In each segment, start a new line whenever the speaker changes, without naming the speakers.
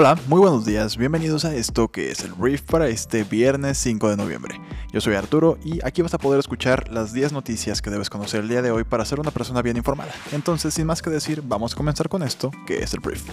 Hola, muy buenos días, bienvenidos a esto que es el brief para este viernes 5 de noviembre. Yo soy Arturo y aquí vas a poder escuchar las 10 noticias que debes conocer el día de hoy para ser una persona bien informada. Entonces, sin más que decir, vamos a comenzar con esto que es el brief.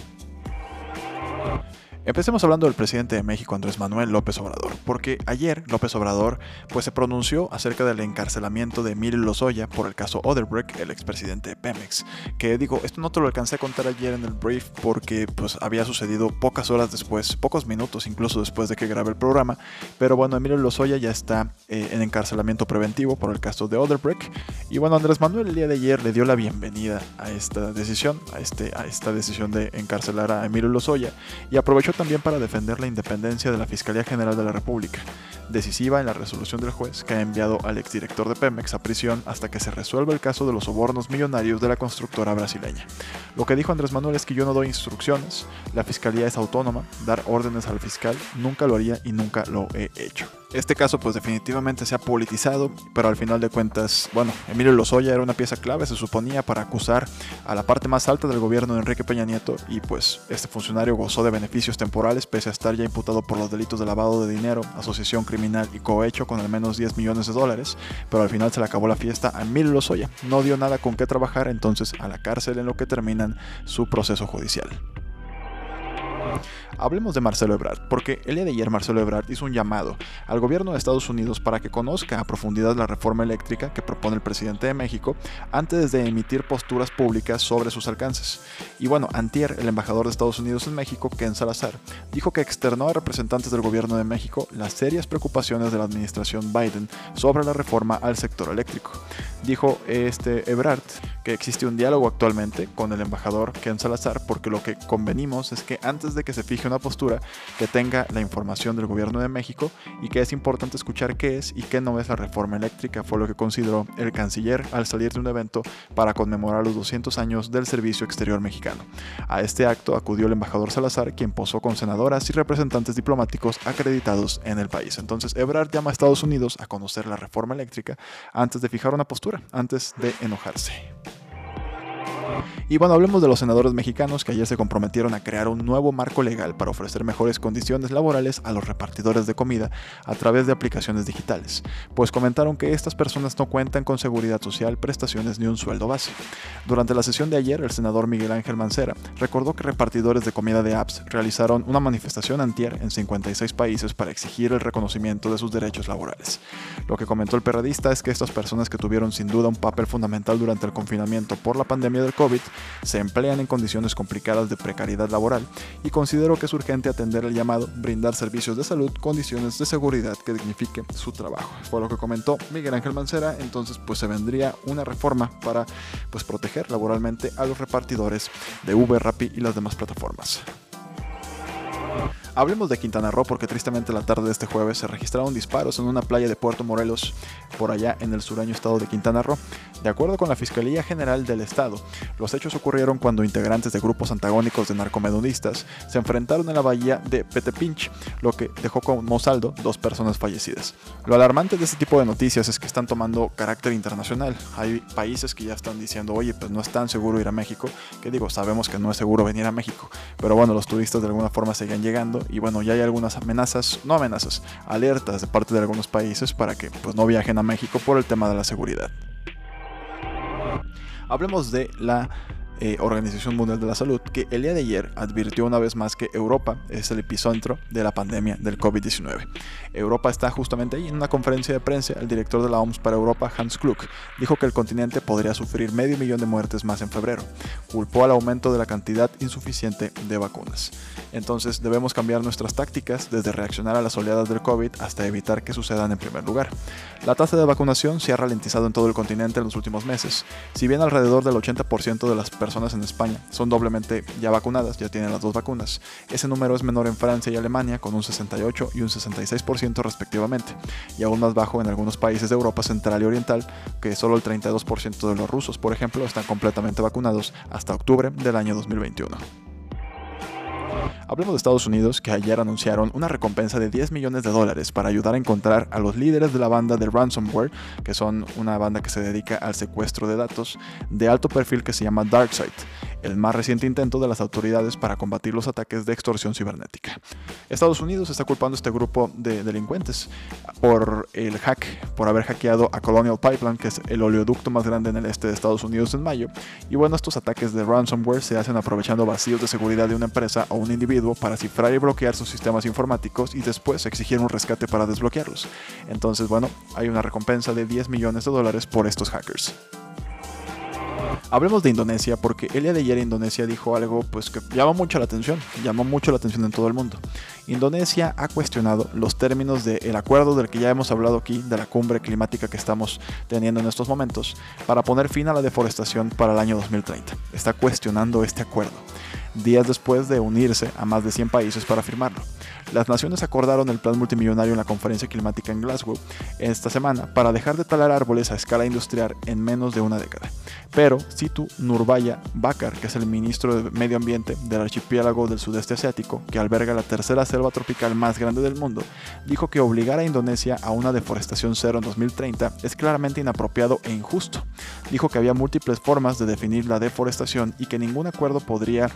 Empecemos hablando del presidente de México, Andrés Manuel López Obrador, porque ayer López Obrador pues, se pronunció acerca del encarcelamiento de Emilio Lozoya por el caso Odebrecht, el expresidente de Pemex. Que digo, esto no te lo alcancé a contar ayer en el brief porque pues, había sucedido pocas horas después, pocos minutos incluso después de que grabé el programa. Pero bueno, Emilio Lozoya ya está eh, en encarcelamiento preventivo por el caso de Odebrecht. Y bueno, Andrés Manuel el día de ayer le dio la bienvenida a esta decisión, a, este, a esta decisión de encarcelar a Emilio Lozoya y aprovechó también para defender la independencia de la Fiscalía General de la República, decisiva en la resolución del juez que ha enviado al exdirector de Pemex a prisión hasta que se resuelva el caso de los sobornos millonarios de la constructora brasileña. Lo que dijo Andrés Manuel es que yo no doy instrucciones, la Fiscalía es autónoma, dar órdenes al fiscal nunca lo haría y nunca lo he hecho. Este caso pues definitivamente se ha politizado, pero al final de cuentas, bueno, Emilio Lozoya era una pieza clave, se suponía, para acusar a la parte más alta del gobierno de Enrique Peña Nieto y pues este funcionario gozó de beneficios temporales pese a estar ya imputado por los delitos de lavado de dinero, asociación criminal y cohecho con al menos 10 millones de dólares, pero al final se le acabó la fiesta a Emilio Lozoya, no dio nada con qué trabajar, entonces a la cárcel en lo que terminan su proceso judicial. Hablemos de Marcelo Ebrard, porque el día de ayer Marcelo Ebrard hizo un llamado al gobierno de Estados Unidos para que conozca a profundidad la reforma eléctrica que propone el presidente de México antes de emitir posturas públicas sobre sus alcances. Y bueno, Antier, el embajador de Estados Unidos en México, Ken Salazar, dijo que externó a representantes del gobierno de México las serias preocupaciones de la administración Biden sobre la reforma al sector eléctrico. Dijo este Ebrard que existe un diálogo actualmente con el embajador Ken Salazar porque lo que convenimos es que antes de que se fije una postura que tenga la información del gobierno de México y que es importante escuchar qué es y qué no es la reforma eléctrica, fue lo que consideró el canciller al salir de un evento para conmemorar los 200 años del servicio exterior mexicano. A este acto acudió el embajador Salazar, quien posó con senadoras y representantes diplomáticos acreditados en el país. Entonces, Ebrard llama a Estados Unidos a conocer la reforma eléctrica antes de fijar una postura, antes de enojarse. Y bueno, hablemos de los senadores mexicanos que ayer se comprometieron a crear un nuevo marco legal para ofrecer mejores condiciones laborales a los repartidores de comida a través de aplicaciones digitales, pues comentaron que estas personas no cuentan con seguridad social, prestaciones ni un sueldo base. Durante la sesión de ayer, el senador Miguel Ángel Mancera recordó que repartidores de comida de apps realizaron una manifestación antier en 56 países para exigir el reconocimiento de sus derechos laborales. Lo que comentó el perradista es que estas personas que tuvieron sin duda un papel fundamental durante el confinamiento por la pandemia del COVID se emplean en condiciones complicadas de precariedad laboral y considero que es urgente atender el llamado, brindar servicios de salud, condiciones de seguridad que dignifiquen su trabajo. Fue lo que comentó Miguel Ángel Mancera, entonces pues se vendría una reforma para pues proteger laboralmente a los repartidores de Uber, Rappi y las demás plataformas. Hablemos de Quintana Roo porque tristemente la tarde de este jueves se registraron disparos en una playa de Puerto Morelos, por allá en el sureño estado de Quintana Roo. De acuerdo con la Fiscalía General del Estado, los hechos ocurrieron cuando integrantes de grupos antagónicos de narcomedonistas se enfrentaron en la bahía de Petepinch, lo que dejó como saldo dos personas fallecidas. Lo alarmante de este tipo de noticias es que están tomando carácter internacional. Hay países que ya están diciendo, oye, pues no es tan seguro ir a México, que digo, sabemos que no es seguro venir a México, pero bueno, los turistas de alguna forma siguen llegando y bueno, ya hay algunas amenazas, no amenazas, alertas de parte de algunos países para que pues no viajen a México por el tema de la seguridad. Hablemos de la eh, Organización Mundial de la Salud, que el día de ayer advirtió una vez más que Europa es el epicentro de la pandemia del COVID-19. Europa está justamente ahí en una conferencia de prensa. El director de la OMS para Europa, Hans Klug, dijo que el continente podría sufrir medio millón de muertes más en febrero. Culpó al aumento de la cantidad insuficiente de vacunas. Entonces debemos cambiar nuestras tácticas desde reaccionar a las oleadas del COVID hasta evitar que sucedan en primer lugar. La tasa de vacunación se ha ralentizado en todo el continente en los últimos meses. Si bien alrededor del 80% de las personas personas en España son doblemente ya vacunadas, ya tienen las dos vacunas. Ese número es menor en Francia y Alemania, con un 68 y un 66% respectivamente, y aún más bajo en algunos países de Europa Central y Oriental, que solo el 32% de los rusos, por ejemplo, están completamente vacunados hasta octubre del año 2021. Hablemos de Estados Unidos, que ayer anunciaron una recompensa de 10 millones de dólares para ayudar a encontrar a los líderes de la banda de ransomware, que son una banda que se dedica al secuestro de datos de alto perfil que se llama DarkSide, el más reciente intento de las autoridades para combatir los ataques de extorsión cibernética. Estados Unidos está culpando a este grupo de delincuentes por el hack, por haber hackeado a Colonial Pipeline, que es el oleoducto más grande en el este de Estados Unidos en mayo. Y bueno, estos ataques de ransomware se hacen aprovechando vacíos de seguridad de una empresa o un individuo para cifrar y bloquear sus sistemas informáticos y después exigir un rescate para desbloquearlos. Entonces, bueno, hay una recompensa de 10 millones de dólares por estos hackers. Hablemos de Indonesia porque el día de ayer Indonesia dijo algo pues que llamó mucho la atención, llamó mucho la atención en todo el mundo. Indonesia ha cuestionado los términos del acuerdo del que ya hemos hablado aquí, de la cumbre climática que estamos teniendo en estos momentos, para poner fin a la deforestación para el año 2030. Está cuestionando este acuerdo días después de unirse a más de 100 países para firmarlo. Las naciones acordaron el plan multimillonario en la conferencia climática en Glasgow esta semana para dejar de talar árboles a escala industrial en menos de una década. Pero Situ Nurbaya Bakar, que es el ministro de Medio Ambiente del archipiélago del sudeste asiático, que alberga la tercera selva tropical más grande del mundo, dijo que obligar a Indonesia a una deforestación cero en 2030 es claramente inapropiado e injusto. Dijo que había múltiples formas de definir la deforestación y que ningún acuerdo podría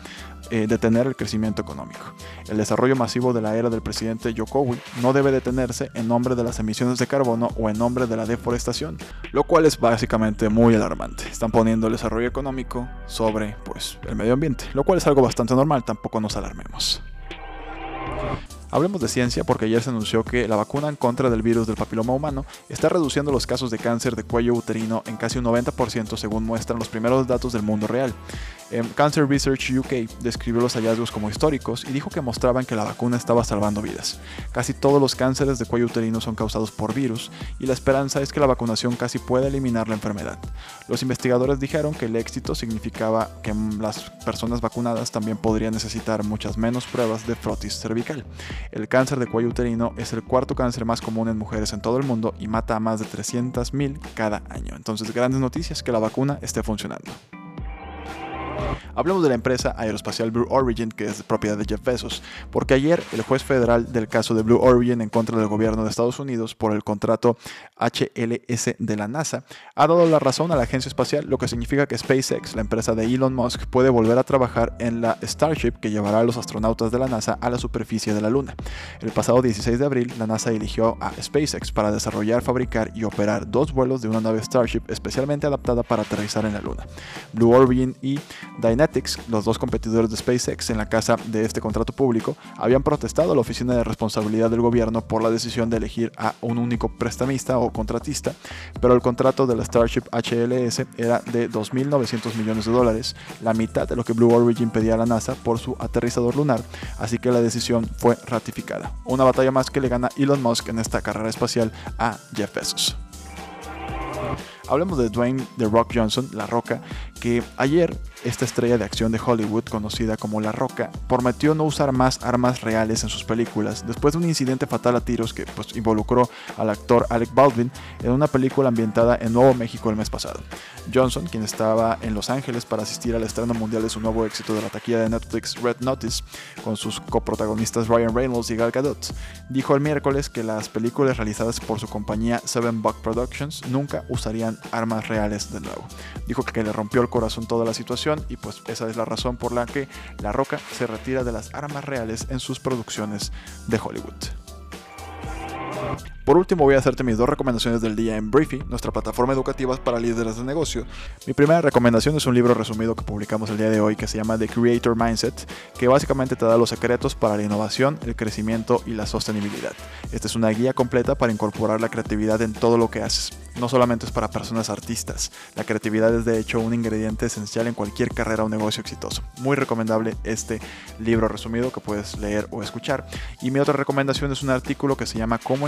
eh, detener el crecimiento económico. El desarrollo masivo de la era del presidente Jokowi no debe detenerse en nombre de las emisiones de carbono o en nombre de la deforestación, lo cual es básicamente muy alarmante. Están poniendo el desarrollo económico sobre pues, el medio ambiente, lo cual es algo bastante normal, tampoco nos alarmemos. Hablemos de ciencia porque ayer se anunció que la vacuna en contra del virus del papiloma humano está reduciendo los casos de cáncer de cuello uterino en casi un 90% según muestran los primeros datos del mundo real. Em, Cancer Research UK describió los hallazgos como históricos y dijo que mostraban que la vacuna estaba salvando vidas. Casi todos los cánceres de cuello uterino son causados por virus y la esperanza es que la vacunación casi pueda eliminar la enfermedad. Los investigadores dijeron que el éxito significaba que las personas vacunadas también podrían necesitar muchas menos pruebas de frotis cervical. El cáncer de cuello uterino es el cuarto cáncer más común en mujeres en todo el mundo y mata a más de 300.000 cada año. Entonces, grandes noticias que la vacuna esté funcionando. Hablemos de la empresa aeroespacial Blue Origin, que es propiedad de Jeff Bezos, porque ayer el juez federal del caso de Blue Origin en contra del gobierno de Estados Unidos por el contrato HLS de la NASA ha dado la razón a la agencia espacial, lo que significa que SpaceX, la empresa de Elon Musk, puede volver a trabajar en la Starship que llevará a los astronautas de la NASA a la superficie de la Luna. El pasado 16 de abril, la NASA eligió a SpaceX para desarrollar, fabricar y operar dos vuelos de una nave Starship especialmente adaptada para aterrizar en la Luna. Blue Origin y Dynetics, los dos competidores de SpaceX en la casa de este contrato público, habían protestado a la Oficina de Responsabilidad del Gobierno por la decisión de elegir a un único prestamista o contratista, pero el contrato de la Starship HLS era de 2.900 millones de dólares, la mitad de lo que Blue Origin pedía a la NASA por su aterrizador lunar, así que la decisión fue ratificada. Una batalla más que le gana Elon Musk en esta carrera espacial a Jeff Bezos. Hablemos de Dwayne The Rock Johnson, La Roca, que ayer esta estrella de acción de Hollywood, conocida como La Roca, prometió no usar más armas reales en sus películas después de un incidente fatal a tiros que pues, involucró al actor Alec Baldwin en una película ambientada en Nuevo México el mes pasado. Johnson, quien estaba en Los Ángeles para asistir al estreno mundial de su nuevo éxito de la taquilla de Netflix Red Notice, con sus coprotagonistas Ryan Reynolds y Gal Gadot, dijo el miércoles que las películas realizadas por su compañía Seven Buck Productions nunca usarían armas reales de nuevo. Dijo que le rompió el corazón toda la situación y pues esa es la razón por la que La Roca se retira de las armas reales en sus producciones de Hollywood. Por último, voy a hacerte mis dos recomendaciones del día en Briefy, nuestra plataforma educativa para líderes de negocio. Mi primera recomendación es un libro resumido que publicamos el día de hoy que se llama The Creator Mindset, que básicamente te da los secretos para la innovación, el crecimiento y la sostenibilidad. Esta es una guía completa para incorporar la creatividad en todo lo que haces. No solamente es para personas artistas, la creatividad es de hecho un ingrediente esencial en cualquier carrera o negocio exitoso. Muy recomendable este libro resumido que puedes leer o escuchar. Y mi otra recomendación es un artículo que se llama Cómo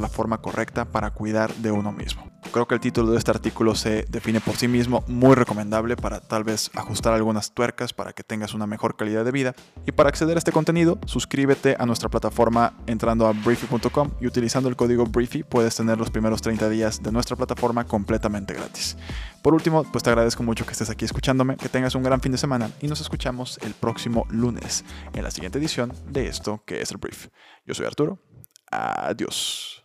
la forma correcta para cuidar de uno mismo. Creo que el título de este artículo se define por sí mismo, muy recomendable para tal vez ajustar algunas tuercas para que tengas una mejor calidad de vida. Y para acceder a este contenido, suscríbete a nuestra plataforma entrando a briefy.com y utilizando el código briefy puedes tener los primeros 30 días de nuestra plataforma completamente gratis. Por último, pues te agradezco mucho que estés aquí escuchándome, que tengas un gran fin de semana y nos escuchamos el próximo lunes en la siguiente edición de esto que es el brief. Yo soy Arturo. Adiós.